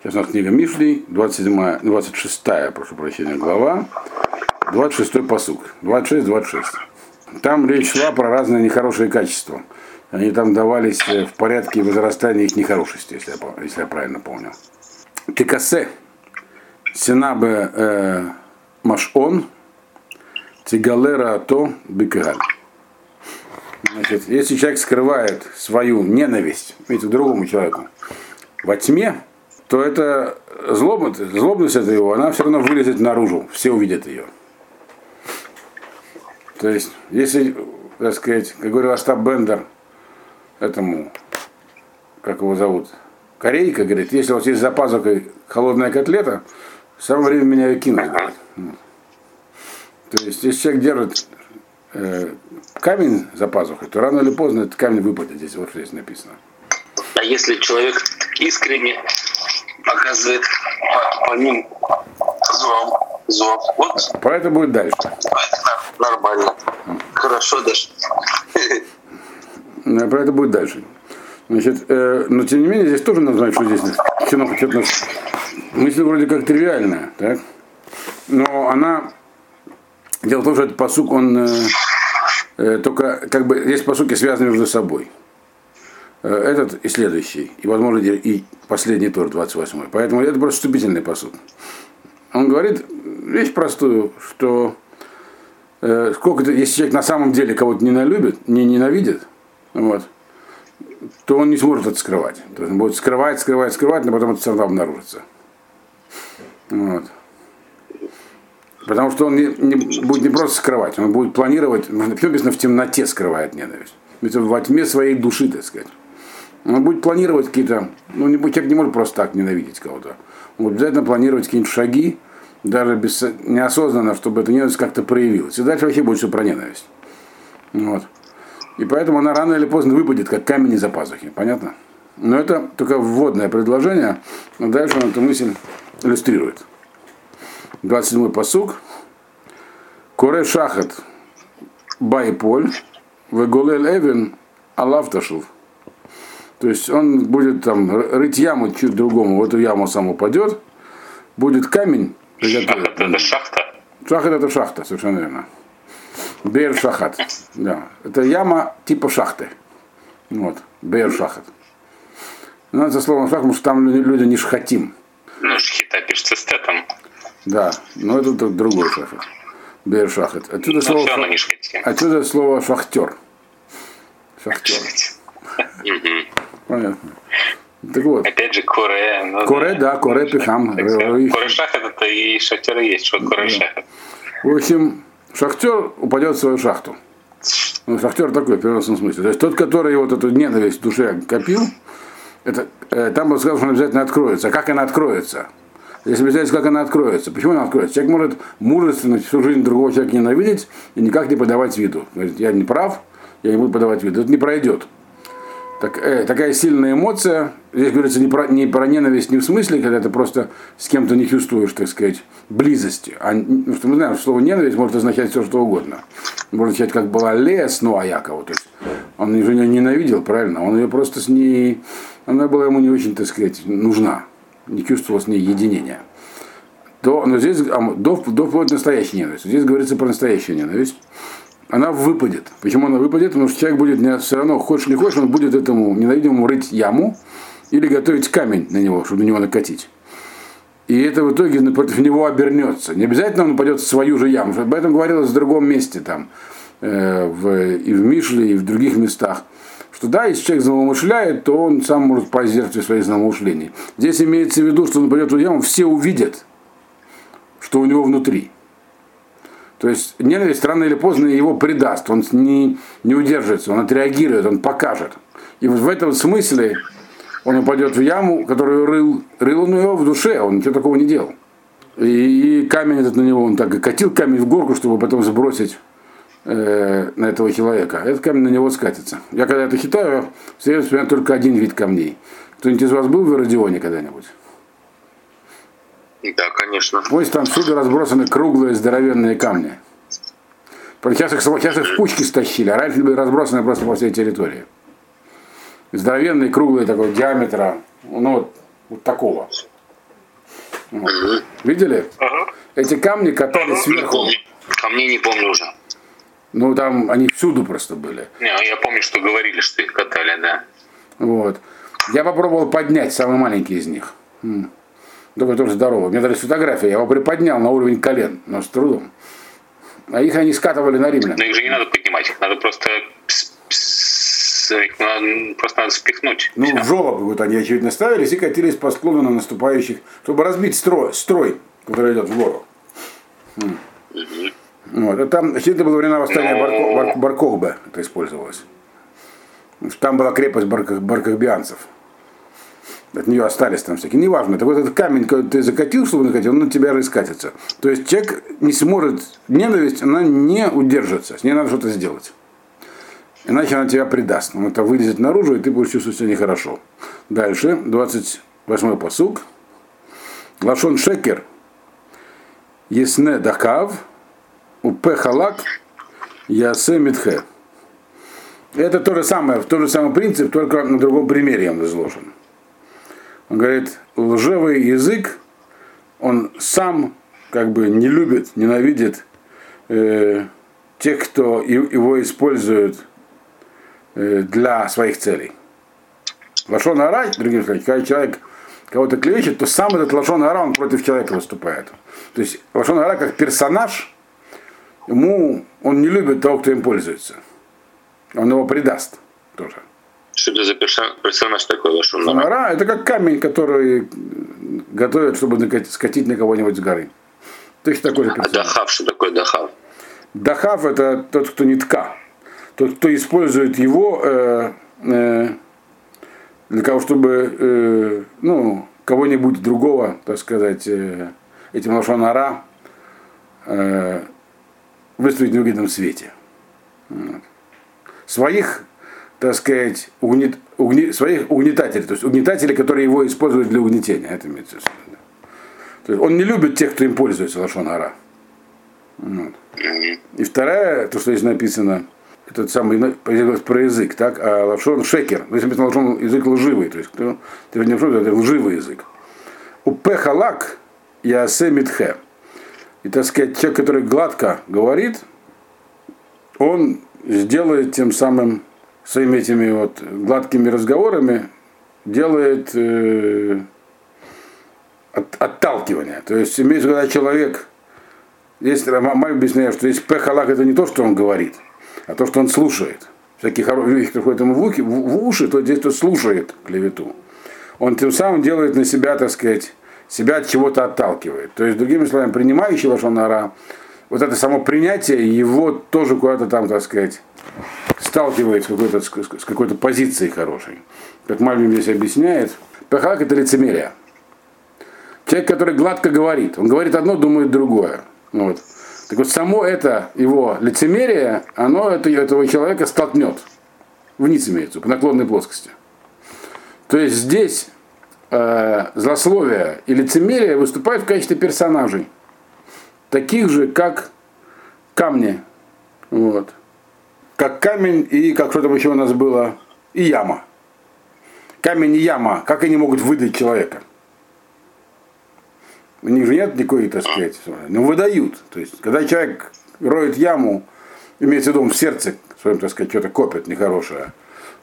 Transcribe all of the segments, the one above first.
Сейчас у нас книга Мишли, 27, 26, прошу прощения, глава, 26 посук, 26-26. Там речь шла про разные нехорошие качества. Они там давались э, в порядке возрастания их нехорошести, если я, если я правильно помню. Тикасе, Синабе э, Машон, Тигалера То Бикагаль. Значит, если человек скрывает свою ненависть к другому человеку во тьме, то это злобность, злобность это его, она все равно вылезет наружу, все увидят ее. То есть, если, так сказать, как говорил Остап Бендер, этому, как его зовут, Корейка, говорит, если у вас есть за пазухой холодная котлета, самое время меня ее кинуть. Говорит. То есть, если человек держит э, камень за пазухой, то рано или поздно этот камень выпадет. Здесь вот здесь написано. А если человек искренне показывает по, по ним злом, злом, вот. Про это будет дальше. Нормально. Хорошо даже. Про это будет дальше. Значит, э, но тем не менее, здесь тоже надо знать, что здесь кино нас. Мысль вроде как тривиальная, так? Но она. Дело в том, что этот посук, он э, э, только как бы здесь посуки связаны между собой. Э, этот и следующий, и, возможно, и последний тоже, 28 Поэтому это просто вступительный посуд. Он говорит вещь простую, что э, сколько если человек на самом деле кого-то ненавидит, не ненавидит, вот, то он не сможет это скрывать. То есть он будет скрывать, скрывать, скрывать, но потом это все равно обнаружится. Вот. Потому что он не, не, будет не просто скрывать, он будет планировать, написано, в темноте скрывает ненависть. Ведь во тьме своей души, так сказать. Он будет планировать какие-то, ну, не, человек не может просто так ненавидеть кого-то. Он будет обязательно планировать какие-нибудь шаги, даже без, неосознанно, чтобы эта ненависть как-то проявилась. И дальше вообще будет все про ненависть. Вот. И поэтому она рано или поздно выпадет, как камень из-за пазухи. Понятно? Но это только вводное предложение, но дальше он эту мысль иллюстрирует. 27-й посуг. Коре шахат байполь, веголел эвен алавташув. То есть он будет там рыть яму чуть другому, в эту яму сам упадет, будет камень Шахат это шахта? Шахат это шахта, совершенно верно. Бер шахат. Да. Это яма типа шахты. Вот. Бер шахат. Ну, это слово шахат, потому что там люди не шхатим. Ну, шхита пишется с тетом. Да, но это другой шахат. Бер шахат. Отсюда слово, отсюда слово шахтер. Шахтер. Понятно. Так вот. Опять же, Коре. Ну, коре, да, Коре Пихам. Коре Шахат это и Шахтер есть, что Коре. В общем, Шахтер упадет в свою шахту. Ну, шахтер такой, в переносном смысле. То есть тот, который вот эту ненависть в душе копил, это, э, там бы сказал, что она обязательно откроется. А как она откроется? Если представить, как она откроется. Почему она откроется? Человек может мужественно всю жизнь другого человека ненавидеть и никак не подавать виду. Говорит, я не прав, я не буду подавать виду. Это не пройдет так, э, такая сильная эмоция, здесь говорится не про, не про ненависть, не в смысле, когда ты просто с кем-то не чувствуешь, так сказать, близости. А, ну, что мы знаем, что слово ненависть может означать все, что угодно. Может означать, как была лес, ну, а Якова. То есть он ее не ненавидел, правильно? Он ее просто с ней, она была ему не очень, так сказать, нужна. Не чувствовал с ней единения. То, но здесь до, до вплоть настоящей ненависти. Здесь говорится про настоящую ненависть она выпадет. Почему она выпадет? Потому что человек будет не, все равно, хочешь не хочешь, он будет этому ненавидимому рыть яму или готовить камень на него, чтобы на него накатить. И это в итоге против него обернется. Не обязательно он упадет в свою же яму. Об этом говорилось в другом месте, там, э, в, и в Мишле, и в других местах. Что да, если человек злоумышляет, то он сам может позерцать свои злоумышления. Здесь имеется в виду, что он упадет в яму, все увидят, что у него внутри. То есть ненависть рано или поздно его предаст, он не, не удержится, он отреагирует, он покажет. И вот в этом смысле он упадет в яму, которую рыл, рыл он ее в душе, он ничего такого не делал. И, и камень этот на него, он так и катил камень в горку, чтобы потом сбросить э, на этого человека. Этот камень на него скатится. Я когда это хитаю, все время вспоминаю только один вид камней. Кто-нибудь из вас был в Родионе когда-нибудь? Да, конечно. Пусть там всюду разбросаны круглые здоровенные камни. Сейчас их, сейчас их в кучки стащили, а раньше были разбросаны просто по всей территории. Здоровенные, круглые такого диаметра, ну вот, вот такого. Вот. Видели? Ага. Эти камни катались Не сверху. Камней не помню уже. Ну, там они всюду просто были. Не, я помню, что говорили, что их катали, да. Вот. Я попробовал поднять самый маленький из них. М. Такой тоже здоровый. У меня даже фотография. Я его приподнял на уровень колен, но с трудом. А их они скатывали на римлян. Но их же не надо поднимать, их надо просто... их надо- просто надо спихнуть. Ну, в жолоб какой-то они, очевидно, ставились и катились по склону на наступающих, чтобы разбить строй, строй который идет в гору. Вот. А там, это было время восстания Ну. Барко- Бар- Баркохбе, это использовалось. Там была крепость баркохбианцев. От нее остались там всякие. Неважно. Так вот этот камень, который ты закатил, чтобы он накатил, он на тебя раскатится. То есть человек не сможет, ненависть, она не удержится. С ней надо что-то сделать. Иначе она тебя предаст. Он это вылезет наружу, и ты будешь чувствовать себя нехорошо. Дальше, 28-й посуг. Лашон шекер. Есне дахав. Упе халак. Ясе митхе. Это то же самое, тот же самый принцип, только на другом примере он изложен. Он говорит, лживый язык, он сам как бы не любит, ненавидит э, тех, кто его использует э, для своих целей. Лашон ара, другим сказать, когда человек кого-то клевещет, то сам этот лашон ара, он против человека выступает. То есть лашон ара как персонаж, ему он не любит того, кто им пользуется. Он его предаст тоже. Что это за персонаж такой Лашон Нара? Ара это как камень, который готовят, чтобы скатить на кого-нибудь с горы. Точно такой же А персонаж. Дахав, что такое Дахав? Дахав это тот, кто нитка. Тот, кто использует его э, э, для того, чтобы э, ну, кого-нибудь другого, так сказать, э, этим лошонара э, выставить в невыгодном свете. Вот. Своих, так сказать, угнет, угне- своих угнетателей, то есть угнетателей, которые его используют для угнетения. Это имеется в виду. То есть он не любит тех, кто им пользуется, лошонара. Вот. И вторая, то, что здесь написано, этот самый про язык, так, а лавшон шекер. Здесь написано лавшон язык лживый, то есть кто, ты не лживый, это лживый язык. У пехалак ясе митхе. И, так сказать, человек, который гладко говорит, он сделает тем самым своими этими вот гладкими разговорами, делает э, от- отталкивание. То есть имеется в виду, когда человек Здесь мама объясняет, что здесь пехалак это не то, что он говорит, а то, что он слушает. Всякие хорошие кто ходит ему в, ухи, в, в уши, то здесь кто слушает клевету. Он тем самым делает на себя, так сказать, себя от чего-то отталкивает. То есть, другими словами, принимающий лошонара, вот это само принятие его тоже куда-то там, так сказать, сталкивает с какой-то, с какой-то позицией хорошей. Как Мальвин здесь объясняет, пехалак это лицемерие. Человек, который гладко говорит, он говорит одно, думает другое. Вот. Так вот, само это его лицемерие, оно это, этого человека столкнет. Вниз имеется, по наклонной плоскости. То есть здесь э, злословие и лицемерие выступают в качестве персонажей. Таких же, как камни. Вот. Как камень и, как что там еще у нас было, и яма. Камень и яма, как они могут выдать человека? У них же нет никакой, так сказать, но выдают. То есть, когда человек роет яму, имеется в виду, в сердце своем, так сказать, что-то копит нехорошее,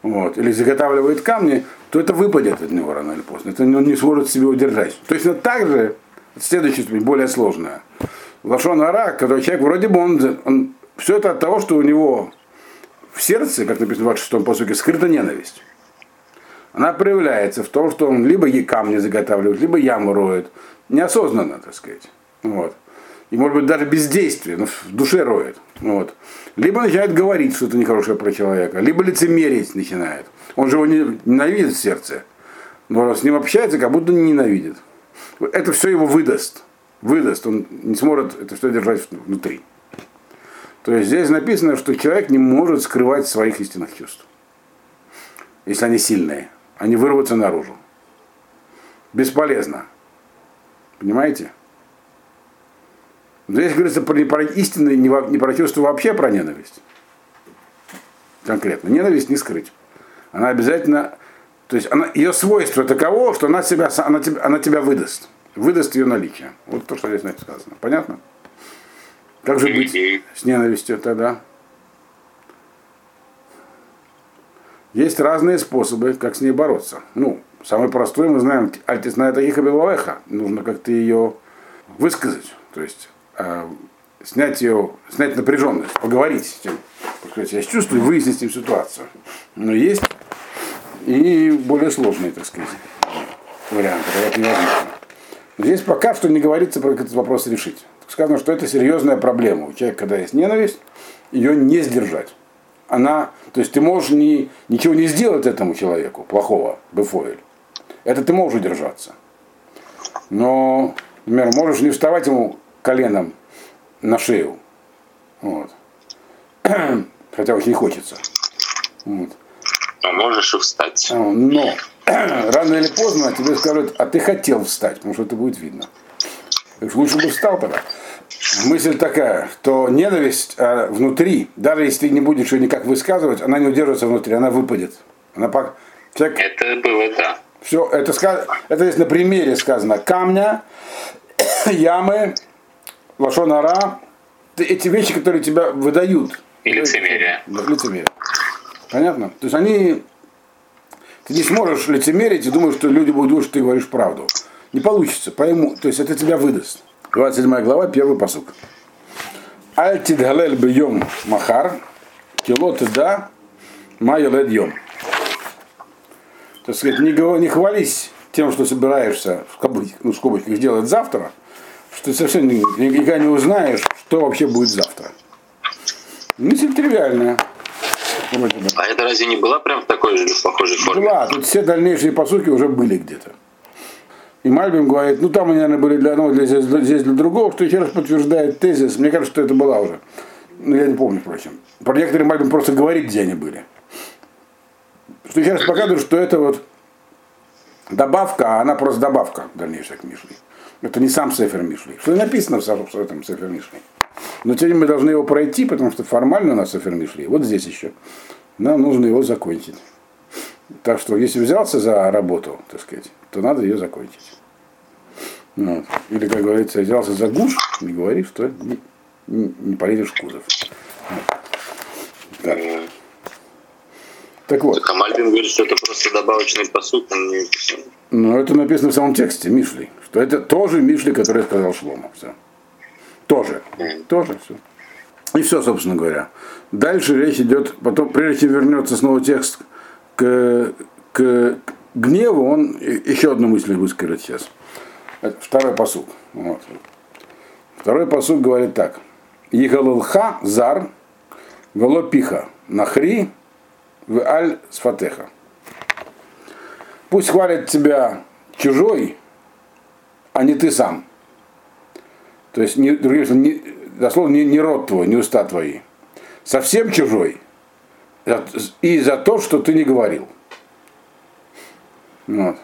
вот, или заготавливает камни, то это выпадет от него рано или поздно. Это он не сможет себе удержать. То вот так же, следующая ступень, более сложная. Лашон ара, когда человек, вроде бы он, он все это от того, что у него в сердце, как написано в 26-м посуке, скрыта ненависть. Она проявляется в том, что он либо ей камни заготавливает, либо яму роет. Неосознанно, так сказать. Вот. И может быть даже бездействие, но в душе роет. Вот. Либо начинает говорить что-то нехорошее про человека, либо лицемерить начинает. Он же его не, ненавидит в сердце. Но с ним общается, как будто не ненавидит. Это все его выдаст. Выдаст. Он не сможет это все держать внутри. То есть здесь написано, что человек не может скрывать своих истинных чувств. Если они сильные. Они вырвутся наружу. Бесполезно. Понимаете? Здесь говорится про, не про истинное, не, не про чувство вообще, а про ненависть. Конкретно. Ненависть не скрыть. Она обязательно, то есть она, ее свойство таково, что она, себя, она, тебя, она тебя выдаст. выдаст ее наличие. Вот то, что здесь значит сказано. Понятно? Как же быть с ненавистью тогда? Есть разные способы, как с ней бороться. Ну, самый простой, мы знаем, альтис на это их Нужно как-то ее высказать. То есть э, снять ее, снять напряженность, поговорить с тем. Сказать, я чувствую, выяснить с ним ситуацию. Но есть и более сложные, так сказать, варианты, это невозможно. Здесь пока что не говорится про этот вопрос решить. Сказано, что это серьезная проблема. У человека, когда есть ненависть, ее не сдержать. Она, то есть ты можешь не, ничего не сделать этому человеку плохого, бефоэль. Это ты можешь удержаться. Но, например, можешь не вставать ему коленом на шею. Вот. Хотя очень хочется. Вот. А можешь и встать. А, но рано или поздно тебе скажут, а ты хотел встать, потому что это будет видно. Лучше бы встал тогда. Мысль такая, что ненависть э, внутри, даже если ты не будешь ее никак высказывать, она не удержится внутри, она выпадет. Она по... Человек... Это было, да. Все, это, сказ... это здесь на примере сказано. Камня, ямы, лошонара, эти вещи, которые тебя выдают. И лицемерие. Лицемерие. Понятно? То есть они... Ты не сможешь лицемерить и думаешь, что люди будут думать, что ты говоришь правду. Не получится, пойму. То есть это тебя выдаст. 27 глава, первый посук. Альтид галель бьем махар, килот да, майолед йом. Так сказать, не, не хвались тем, что собираешься в кабычках, ну, в скобочках сделать завтра, что ты совсем никогда не узнаешь, что вообще будет завтра. Мысль тривиальная. А это разве не была прям в такой же похожей форме? Была, тут все дальнейшие посуки уже были где-то. И Мальбим говорит, ну там они, наверное, были для одного, для, здесь, здесь для другого, что еще раз подтверждает тезис. Мне кажется, что это была уже. Но я не помню, впрочем. Про некоторые Мальбим просто говорит, где они были. Что еще раз показывает, что это вот добавка, а она просто добавка дальнейшая к Мишле. Это не сам Сефер Мишли. Что и написано в этом Сефер Мишли. Но теперь мы должны его пройти, потому что формально у нас Сефер Мишли. Вот здесь еще. Нам нужно его закончить. Так что, если взялся за работу, так сказать, то надо ее закончить. Вот. Или, как говорится, взялся за гуш, не говори, что не, не, не полезешь в кузов. Вот. Так. вот. Так, а Мальбин говорит, что это просто добавочный посуд, он не Ну, это написано в самом тексте, Мишли. Что это тоже Мишли, который сказал Шлома. Все. Тоже. Тоже все. И все, собственно говоря. Дальше речь идет, потом, прежде чем вернется снова текст к, к гневу, он еще одну мысль выскажет сейчас. Второй посуд. Вот. Второй посуд говорит так. Игалылха зар велопиха нахри в аль сфатеха. Пусть хвалит тебя чужой, а не ты сам. То есть, не, не, дословно, не, не род твой, не уста твои. Совсем чужой. И за то, что ты не говорил. Вот.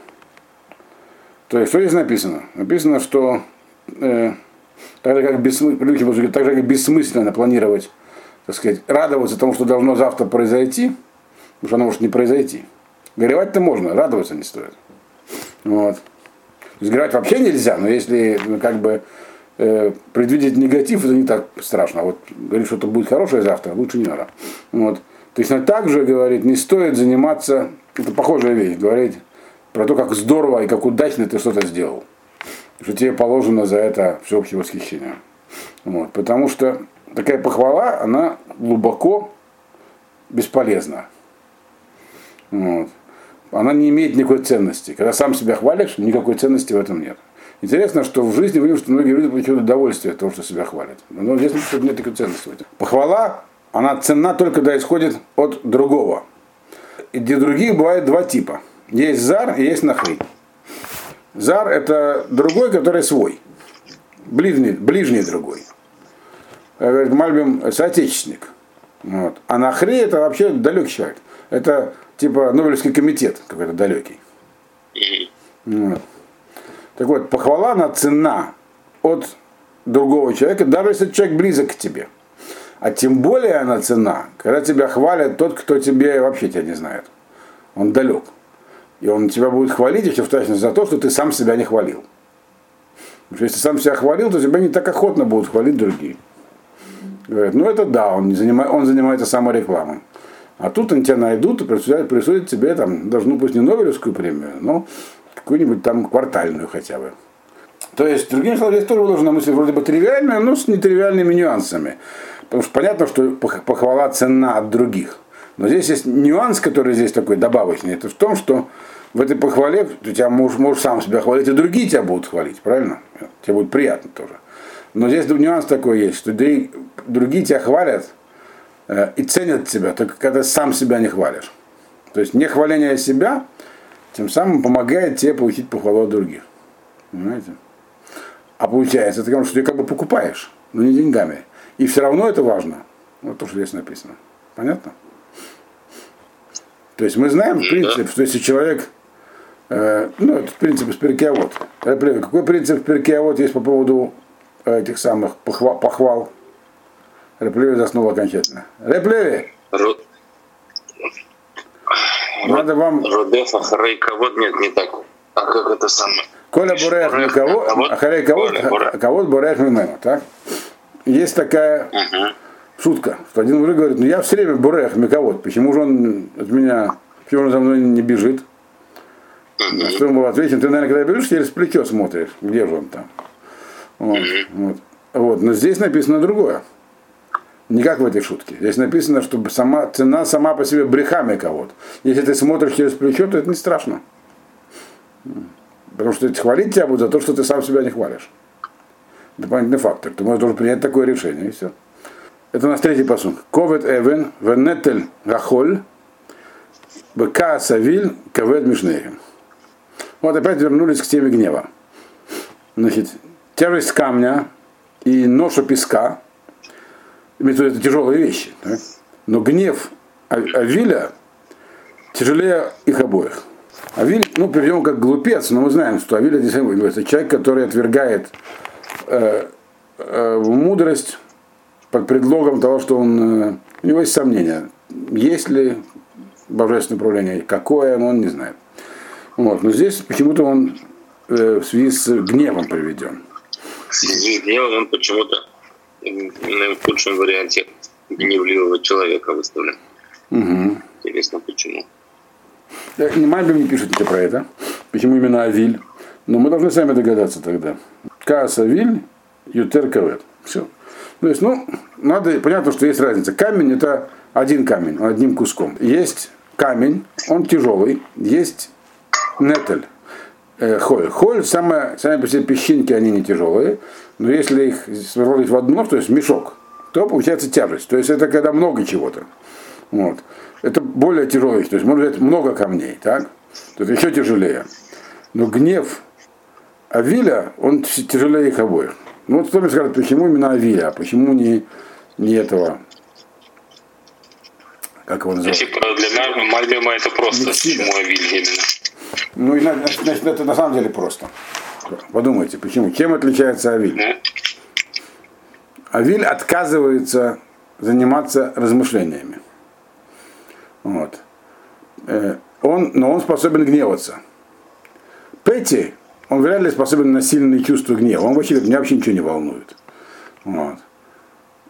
То есть, что здесь написано? Написано, что э, так, же, как бессмысленно, так же, как бессмысленно планировать, так сказать, радоваться тому, что должно завтра произойти, потому что оно может не произойти. Горевать-то можно, радоваться не стоит. Вот. То есть горевать вообще нельзя, но если ну, как бы э, предвидеть негатив, это не так страшно. А вот говорить, что это будет хорошее завтра, лучше не надо. Вот. То есть, также говорит, не стоит заниматься, это похожая вещь, говорить про то, как здорово и как удачно ты что-то сделал. Что тебе положено за это всеобщее восхищение. Вот. Потому что такая похвала, она глубоко бесполезна. Вот. Она не имеет никакой ценности. Когда сам себя хвалишь, никакой ценности в этом нет. Интересно, что в жизни видим, что многие люди получают удовольствие от того, что себя хвалят. Но здесь нет никакой ценности в этом. Похвала, она ценна только когда исходит от другого. И для других бывает два типа – есть зар и есть нахри. Зар это другой, который свой. Ближний, ближний другой. Говорит, Мальбим соотечественник. Вот. А нахри это вообще далекий человек. Это типа Нобелевский комитет какой-то далекий. Вот. Так вот, похвала она цена от другого человека, даже если человек близок к тебе. А тем более она цена, когда тебя хвалят тот, кто тебе вообще тебя не знает. Он далек. И он тебя будет хвалить еще в точности за то, что ты сам себя не хвалил. Потому что если сам себя хвалил, то тебя не так охотно будут хвалить другие. Говорят, ну это да, он, занимает, он занимается саморекламой. А тут они тебя найдут и присудят, присудят тебе, там, ну пусть не Нобелевскую премию, но какую-нибудь там квартальную хотя бы. То есть, другими словами, здесь тоже выложена мысль вроде бы тривиальная, но с нетривиальными нюансами. Потому что понятно, что похвала цена от других. Но здесь есть нюанс, который здесь такой добавочный. Это в том, что в этой похвале ты тебя можешь, можешь сам себя хвалить, и другие тебя будут хвалить, правильно? Тебе будет приятно тоже. Но здесь нюанс такой есть, что другие тебя хвалят э, и ценят тебя, только когда сам себя не хвалишь. То есть не хваление себя тем самым помогает тебе получить похвалу от других. Понимаете? А получается, это что ты как бы покупаешь, но не деньгами. И все равно это важно. Вот то, что здесь написано. Понятно? То есть мы знаем, в принципе, что если человек, э, ну, это принцип из Перкеавод. Какой принцип в Перкеавод есть по поводу этих самых похвал? похвал? Реплеви заснул окончательно. Реплеви! Ру... Надо вам... Рудеф, Ахарей кого нет, не так. А как это самое? Коля Бурех никого, Ахарей кого, кого Бурех мимо, так? Есть такая uh шутка, что один мужик говорит, ну я все время Бурех Миковод, почему же он от меня, почему он за мной не бежит? На что ему ответим, ты, наверное, когда бежишь, через плечо смотришь, где же он там. Вот, вот. вот. Но здесь написано другое. Не как в этой шутке. Здесь написано, что сама, цена сама по себе брехами кого-то. Если ты смотришь через плечо, то это не страшно. Потому что хвалить тебя будут за то, что ты сам себя не хвалишь. Дополнительный фактор. Ты можешь должен принять такое решение, и все. Это у нас третий посуд. Ковет Эвен, Венетель Гахоль, Бка Савиль, Кавет Мишнейхем. Вот опять вернулись к теме гнева. Значит, тяжесть камня и ноша песка, это тяжелые вещи. Да? Но гнев Авиля тяжелее их обоих. Авиль, ну, перейдем как глупец, но мы знаем, что Авиль это человек, который отвергает э, э, мудрость под предлогом того, что он, э, у него есть сомнения, есть ли божественное управление, какое он не знает. Вот. Но здесь почему-то он э, в связи с гневом приведен. В связи с гневом он почему-то в худшем варианте гневливого человека выставлен. Угу. Интересно, почему. Не Мальбим не пишет про это. Почему именно Авиль? Но мы должны сами догадаться тогда. Каас Авиль, Ютер Кавет. Все. То есть, ну, надо, понятно, что есть разница. Камень это один камень, одним куском. Есть камень, он тяжелый, есть нетель, э, холь. Холь, самое, сами по себе песчинки, они не тяжелые, но если их сложить в одно, то есть мешок, то получается тяжесть. То есть это когда много чего-то. Вот. Это более тяжелый, то есть можно взять много камней, так? То есть еще тяжелее. Но гнев Авиля, он тяжелее их обоих. Ну вот кто мне скажет, почему именно Авиля, а почему не, не этого? Как его называют? Для Мальбима это просто, почему Авиль именно. Ну, и, значит, это на самом деле просто. Подумайте, почему? Чем отличается Авиль? Ну? Авиль отказывается заниматься размышлениями. Вот. Э, он, но он способен гневаться. Петти, он вряд ли способен на сильные чувства гнева. Он вообще, меня вообще ничего не волнует. Вот.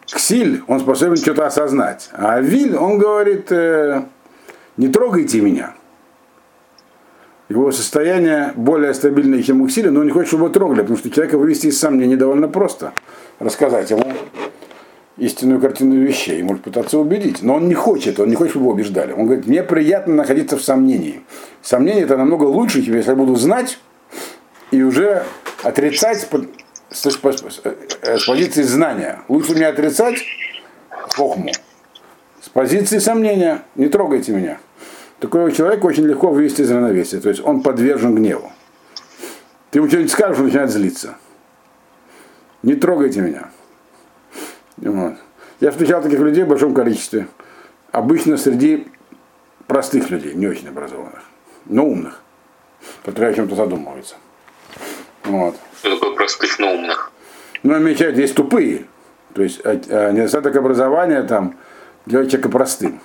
Ксиль, он способен что-то осознать. А Виль, он говорит, э, не трогайте меня. Его состояние более стабильное, чем у Ксиля, но он не хочет, чтобы его трогали, потому что человека вывести из сомнения довольно просто. Рассказать ему истинную картину вещей, и может пытаться убедить. Но он не хочет, он не хочет, чтобы его убеждали. Он говорит, мне приятно находиться в сомнении. Сомнение это намного лучше, чем если я буду знать, и уже отрицать с, с, э, с позиции знания. Лучше мне отрицать хохму. С позиции сомнения. Не трогайте меня. Такого человека очень легко вывести из равновесия. То есть он подвержен гневу. Ты ему что-нибудь скажешь, он начинает злиться. Не трогайте меня. Вот. Я встречал таких людей в большом количестве. Обычно среди простых людей, не очень образованных, но умных, которые о чем-то задумываются. Вот. Что такое простых, но умных? Ну, отмечают, есть тупые. То есть а, а, недостаток образования там делает человека простым.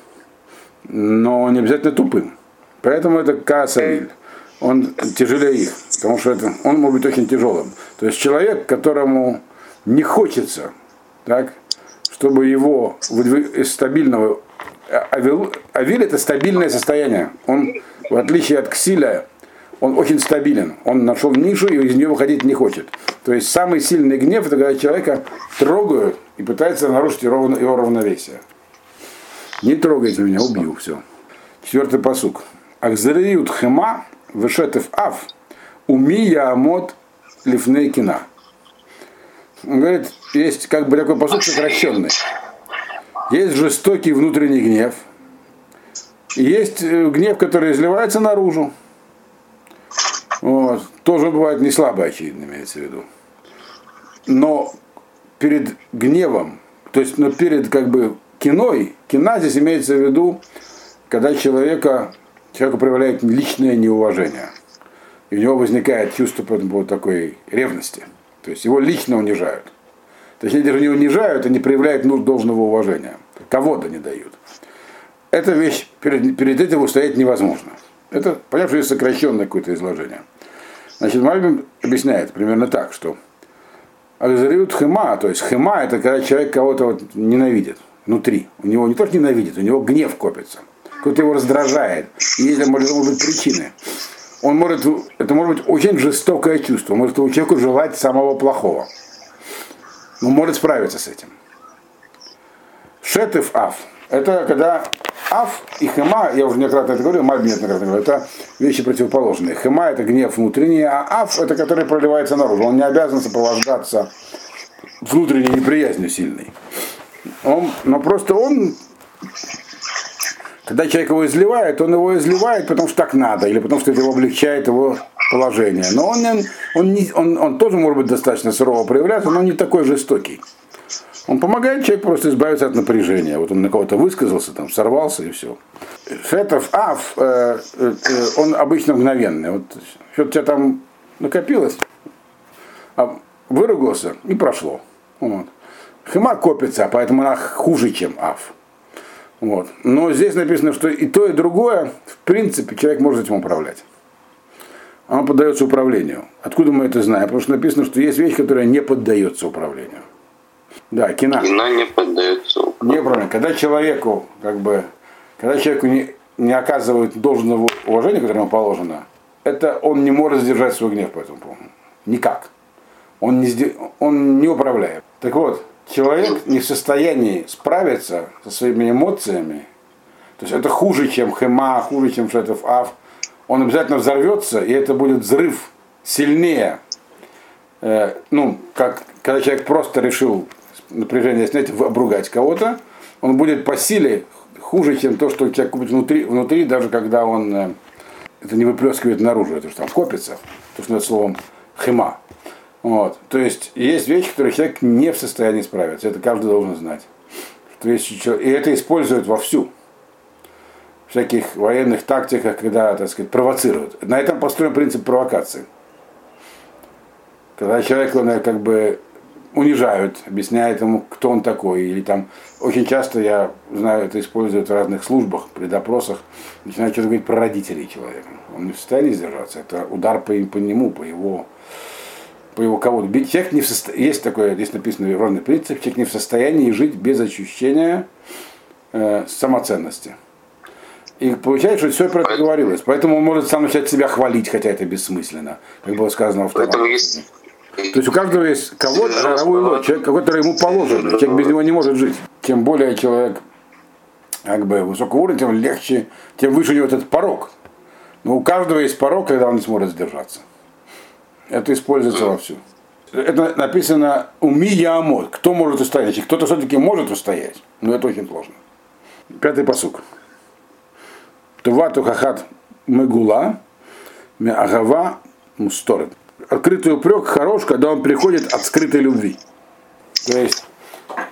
Но не обязательно тупым. Поэтому это касавиль. он тяжелее их, потому что это, он может быть очень тяжелым. То есть человек, которому не хочется, так, чтобы его из стабильного Авил, авиль это стабильное состояние. Он, в отличие от ксиля, он очень стабилен. Он нашел нишу и из нее выходить не хочет. То есть самый сильный гнев, это когда человека трогают и пытаются нарушить его равновесие. Не трогайте меня, убью, все. Четвертый посук. Ахзариют хема вышетев ав уми яамот лифней кина. Он говорит, есть как бы такой посуд сокращенный. Есть жестокий внутренний гнев. Есть э, гнев, который изливается наружу. Вот. Тоже бывает не слабый, очевидно, имеется в виду. Но перед гневом, то есть но перед как бы киной, кина здесь имеется в виду, когда человека, человеку проявляет личное неуважение. И у него возникает чувство вот такой ревности. То есть его лично унижают. Точнее, даже не унижают, а не проявляют ну, должного уважения. Кого-то не дают. Эта вещь, перед, перед этим устоять невозможно. Это, понятно, что есть сокращенное какое-то изложение. Значит, Мальбим объясняет примерно так, что Агзариют хема, то есть хема это когда человек кого-то вот ненавидит внутри. У него не только ненавидит, у него гнев копится. Кто-то его раздражает. И может, может быть причины. Он может, это может быть очень жестокое чувство. Он может у человека желать самого плохого но может справиться с этим. Шетев аф. Это когда аф и хема, я уже неоднократно это говорил, мать неоднократно говорил, это вещи противоположные. Хема это гнев внутренний, а аф это который проливается наружу. Он не обязан сопровождаться внутренней неприязнью сильной. Он, но просто он, когда человек его изливает, он его изливает, потому что так надо, или потому что это его облегчает его положение. Но он, он, не, он, он тоже может быть достаточно сурово проявляться, но не такой жестокий. Он помогает человеку просто избавиться от напряжения. Вот он на кого-то высказался, там, сорвался и все. Фетов Аф, э, э, он обычно мгновенный. Вот что-то у тебя там накопилось, а выругался и прошло. Вот. Хема копится, поэтому она хуже, чем Аф. Вот. Но здесь написано, что и то, и другое, в принципе, человек может этим управлять оно поддается управлению. Откуда мы это знаем? Потому что написано, что есть вещь, которая не поддается управлению. Да, кина. Кина не поддается управлению. Неправильно. Когда человеку, как бы, когда человеку не, не оказывают должного уважения, которое ему положено, это он не может сдержать свой гнев по этому поводу. Никак. Он не, он не управляет. Так вот, человек не в состоянии справиться со своими эмоциями. То есть это хуже, чем хема, хуже, чем шетов ав он обязательно взорвется, и это будет взрыв сильнее, э, ну, как когда человек просто решил напряжение снять, обругать кого-то, он будет по силе хуже, чем то, что человек купит внутри, внутри даже когда он э, это не выплескивает наружу, это что там копится, то, что называется словом хема. Вот. То есть есть вещи, которые человек не в состоянии справиться. Это каждый должен знать. То есть, и это используют вовсю всяких военных тактиках, когда, так сказать, провоцируют. На этом построен принцип провокации. Когда человека ну, как бы унижают, объясняют ему, кто он такой. Или там очень часто, я знаю, это используют в разных службах, при допросах, начинают что-то говорить про родителей человека. Он не в состоянии сдержаться. Это удар по, по нему, по его по его кого-то. Человек не в состо... Есть такое, здесь написано ровный принцип, человек не в состоянии жить без ощущения э, самоценности. И получается, что все про это говорилось. Поэтому он может сам начать себя хвалить, хотя это бессмысленно, как было сказано втором. Есть... То есть у каждого есть кого-то, человек, который ему положен. Человек без него не может жить. Тем более человек как бы высокого уровня, тем легче, тем выше у него этот порог. Но у каждого есть порог, когда он не сможет сдержаться. Это используется вовсю. Это написано уми ямот. Кто может устоять? Кто-то все-таки может устоять, но это очень сложно. Пятый посук. Тувату хахат мегула, агава мусторет. Открытый упрек хорош, когда он приходит от скрытой любви. То есть,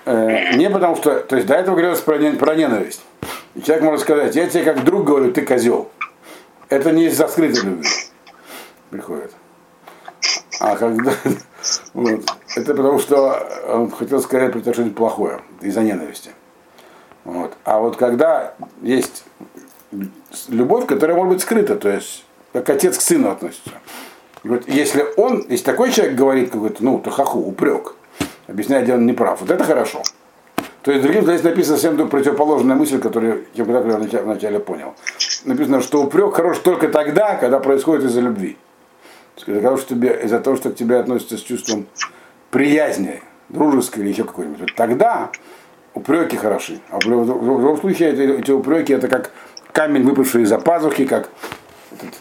э, не потому что, то есть до этого говорилось про, про ненависть. И человек может сказать, я тебе как друг говорю, ты козел. Это не из-за скрытой любви приходит. А когда, вот, это потому что он хотел сказать про что-нибудь плохое, из-за ненависти. Вот. А вот когда есть любовь, которая может быть скрыта, то есть как отец к сыну относится. И вот если он, если такой человек говорит какой-то, ну, тахаху, упрек, объясняет, где он не прав, вот это хорошо. То есть, другим здесь написано совсем противоположная мысль, которую я вначале, вначале понял. Написано, что упрек хорош только тогда, когда происходит из-за любви. Из-за того, что тебе, из-за того, что к тебе относятся с чувством приязни, дружеской или еще какой-нибудь. Вот тогда упреки хороши. А в любом случае эти, эти упреки это как камень, выпавший из-за пазухи, как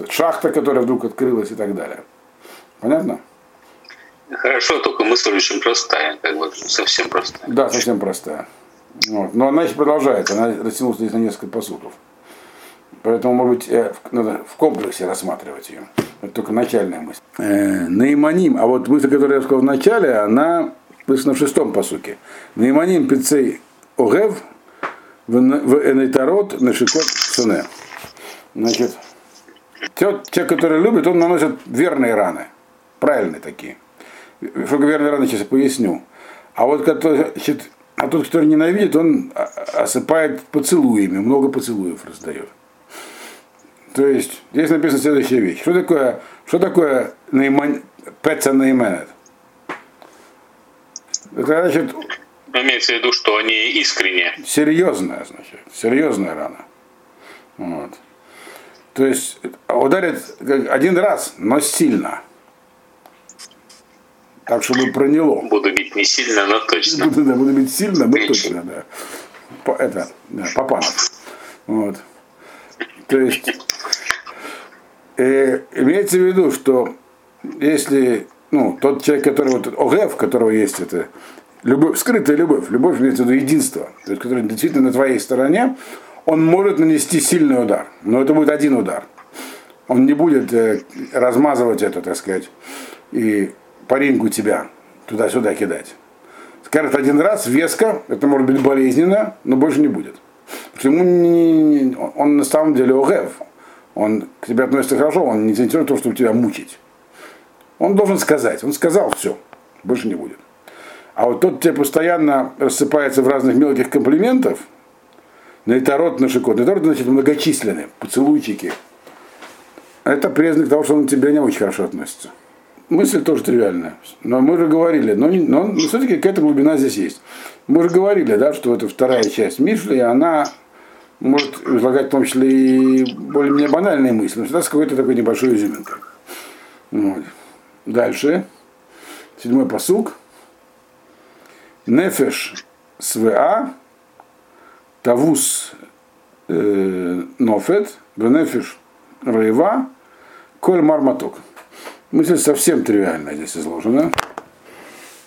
шахта, которая вдруг открылась и так далее. Понятно? Хорошо, только мысль очень простая, как бы совсем простая. Да, совсем простая. Вот. Но она еще продолжается, она растянулась здесь на несколько посудов. Поэтому, может быть, э, надо в комплексе рассматривать ее. Это только начальная мысль. Э, наиманим, а вот мысль, которую я сказал в начале, она написана в шестом посуке. Наиманим пицей огев в энейтарот нашикот суне. Значит, те, те, которые любят, он наносит верные раны. Правильные такие. Что верные раны, сейчас поясню. А вот значит, а тот, который ненавидит, он осыпает поцелуями, много поцелуев раздает. То есть, здесь написана следующая вещь. Что такое, что такое наиман, пеца наименет? Это значит... Имеется в виду, что они искренне. Серьезная, значит. Серьезная рана. Вот. То есть ударит один раз, но сильно. Так, чтобы проняло. Буду бить не сильно, но точно. Буду, да, буду бить сильно, но точно, да. По, это, да, Папанов. Вот. То есть, э, имеется в виду, что если ну, тот человек, который вот ОГФ, которого есть это любовь, скрытая любовь, любовь имеется в виду единство, то есть, который действительно на твоей стороне, он может нанести сильный удар, но это будет один удар. Он не будет э, размазывать это, так сказать, и по рингу тебя туда-сюда кидать. Скажет один раз, веско, это может быть болезненно, но больше не будет. Потому что не, он на самом деле огев. Он к тебе относится хорошо, он не заинтересован в том, чтобы тебя мучить. Он должен сказать. Он сказал все, больше не будет. А вот тот тебе постоянно рассыпается в разных мелких комплиментов, на Итарот, на Шикот. Итарот, значит, многочисленные, поцелуйчики. Это признак того, что он к тебе не очень хорошо относится. Мысль тоже тривиальная. Но мы же говорили, но, но, но все-таки какая-то глубина здесь есть. Мы же говорили, да, что это вторая часть Мишли, она может излагать в том числе и более-менее банальные мысли, но всегда с какой-то такой небольшой изюминкой. Вот. Дальше. Седьмой посук. Нефеш СВА Тавус э, Нофет, Бенефиш Раева, Коль Марматок. Мысль совсем тривиальная здесь изложена.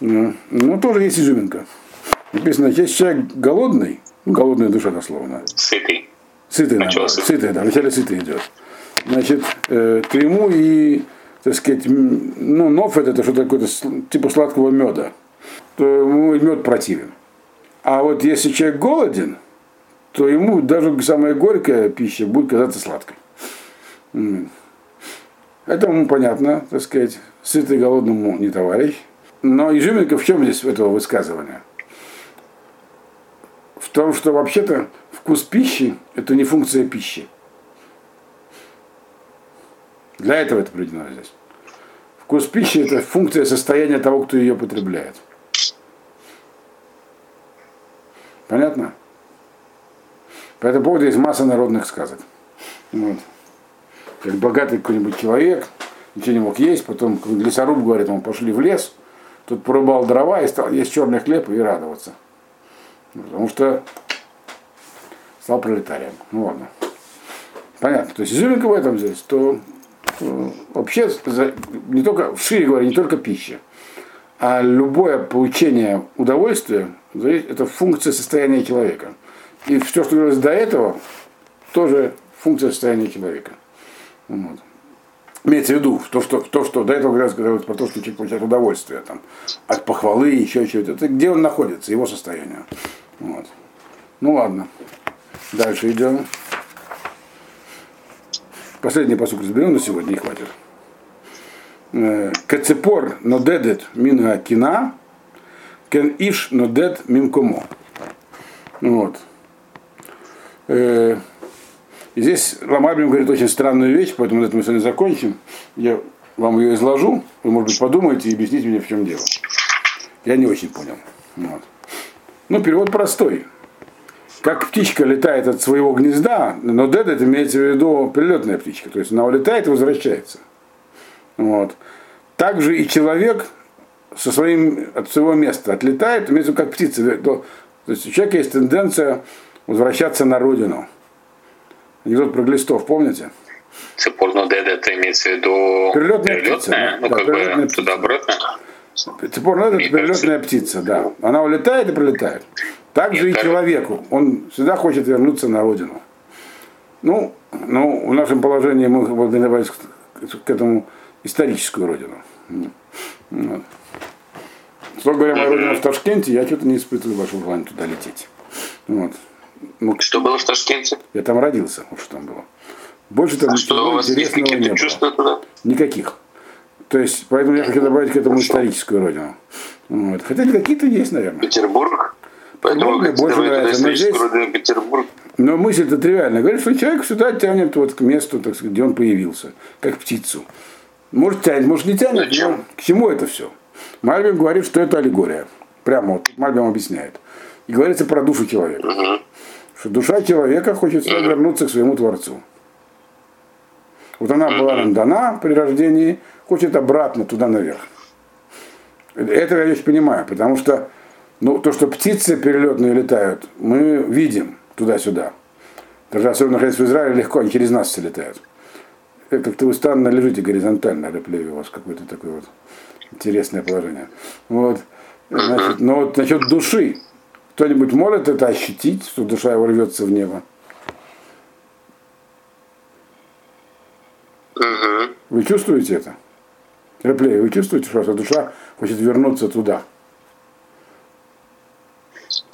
Но тоже есть изюминка. Написано, есть человек голодный, ну, голодная душа дословно. Сытый. Сытый, наоборот. Сытый, да, вначале сытый идет. Значит, э, к нему и, так сказать, ну, нофет это что-то такое, типа сладкого меда. То ему мед противен. А вот если человек голоден, то ему даже самая горькая пища будет казаться сладкой. Это ему понятно, так сказать, сытый голодному не товарищ. Но изюминка в чем здесь этого высказывания? В том, что вообще-то вкус пищи – это не функция пищи. Для этого это приведено здесь. Вкус пищи – это функция состояния того, кто ее потребляет. Понятно? По этому поводу есть масса народных сказок. Вот. Как богатый какой-нибудь человек, ничего не мог есть, потом лесоруб говорит, он пошли в лес, тут порубал дрова и стал есть черный хлеб и радоваться. Потому что стал пролетарием. Ну ладно. Понятно. То есть изюминка в этом здесь, то э, вообще не только, шире говоря, не только пища, а любое получение удовольствия, это функция состояния человека. И все, что говорилось до этого, тоже функция состояния человека. Вот. Имеется в виду то, что, то, что до этого говорилось про то, что человек получает удовольствие там, от похвалы, еще чего-то. Это где он находится, его состояние. Вот. Ну ладно. Дальше идем. Последний посук разберем на сегодня, не хватит. Э, Кацепор нодедет мина кина, кен иш нодед мин комо. Вот. И здесь Ламабин говорит очень странную вещь, поэтому на этом мы сегодня закончим. Я вам ее изложу, вы, может быть, подумаете и объясните мне, в чем дело. Я не очень понял. Вот. Ну, перевод простой. Как птичка летает от своего гнезда, но дед это имеется в виду перелетная птичка. То есть она улетает и возвращается. Вот. Также и человек со своим, от своего места отлетает, имеется в виду как птица. То есть у человека есть тенденция возвращаться на родину. Анекдот про глистов, помните? Цепорно деда это имеется в виду Перелетная, перелетная птица. ну да, как перелетная бы туда-обратно. Цепорно это перелетная птица, да. Она улетает и прилетает. Так же и Нет, человеку. Он всегда хочет вернуться на родину. Ну, ну в нашем положении мы к, к этому историческую родину. Вот. Что говоря, моя родина в Ташкенте, я что-то не испытываю большого желания туда лететь. Вот. Ну, Что было в Ташкенте? я там родился, вот что там было. Больше там А что у вас есть какие-то чувства туда? Никаких. То есть, поэтому я хочу добавить к этому историческую родину. Вот. Хотя какие-то есть, наверное. Петербург. Поэтому мне больше нравится, но родину Петербург. Но мысль-то тривиальная. Говорит, что человек сюда тянет вот к месту, так сказать, где он появился, как птицу. Может тянет, может не тянет, но Зачем? к чему это все? Мальбим говорит, что это аллегория. Прямо вот Мальбим объясняет. И говорится про душу человека. Мгм. Что душа человека хочет всегда вернуться к своему Творцу. Вот она была нам дана при рождении, хочет обратно туда наверх. Это я вещь понимаю, потому что ну, то, что птицы перелетные летают, мы видим туда-сюда. Даже особенно находясь в Израиле, легко, они через нас все летают. Э, Как-то вы странно лежите горизонтально, Реплеви, у вас какое-то такое вот интересное положение. Вот. Значит, но вот насчет души, кто-нибудь может это ощутить, что душа его рвется в небо? Мгм. Вы чувствуете это? Реплей, вы чувствуете, что душа хочет вернуться туда?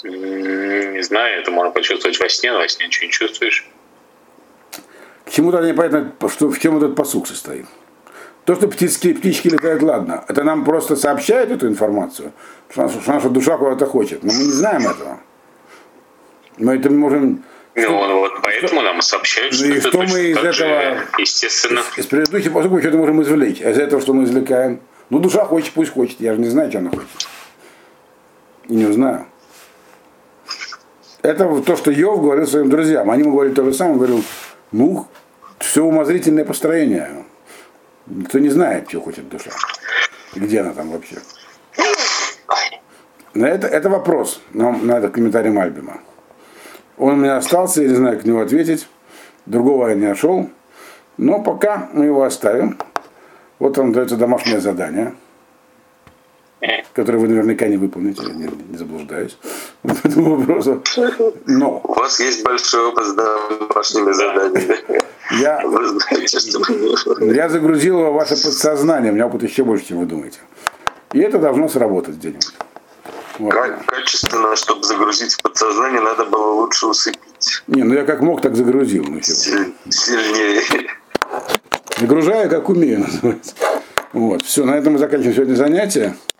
Не знаю, это можно почувствовать во сне, но во сне ничего не чувствуешь. К чему тогда непонятно, что, в чем этот посук состоит? То, что птички, птички летают, ладно. Это нам просто сообщает эту информацию, что наша, что наша душа куда-то хочет. Но мы не знаем этого. Мы это можем... Ну, вот поэтому нам сообщают, Ну что и что мы из этого- естественно. Из предыдущих посуков что-то можем извлечь. А из этого, что мы извлекаем? Ну, душа хочет, пусть хочет. Я же не знаю, что она хочет. И не узнаю. Это то, что Йов говорил своим друзьям. Они ему говорили то же самое. Он говорил, ну, все умозрительное построение. Никто не знает, что хочет душа. Где она там вообще. Но это, это вопрос на, на этот комментарий Мальбима. Он у меня остался, я не знаю, на него ответить. Другого я не нашел. Но пока мы его оставим. Вот вам дается домашнее задание, которое вы наверняка не выполните, я не, не заблуждаюсь по этому вопросу. Но У вас есть большой опыт с домашними заданиями. я, загрузил его в ваше подсознание, у меня опыт еще больше, чем вы думаете. И это должно сработать где-нибудь. Вот. Как качественно, чтобы загрузить в подсознание, надо было лучше усыпить. Не, ну я как мог, так загрузил. Ну, Сильнее. Загружаю, как умею, называется. Вот. Все, на этом мы заканчиваем сегодня занятие.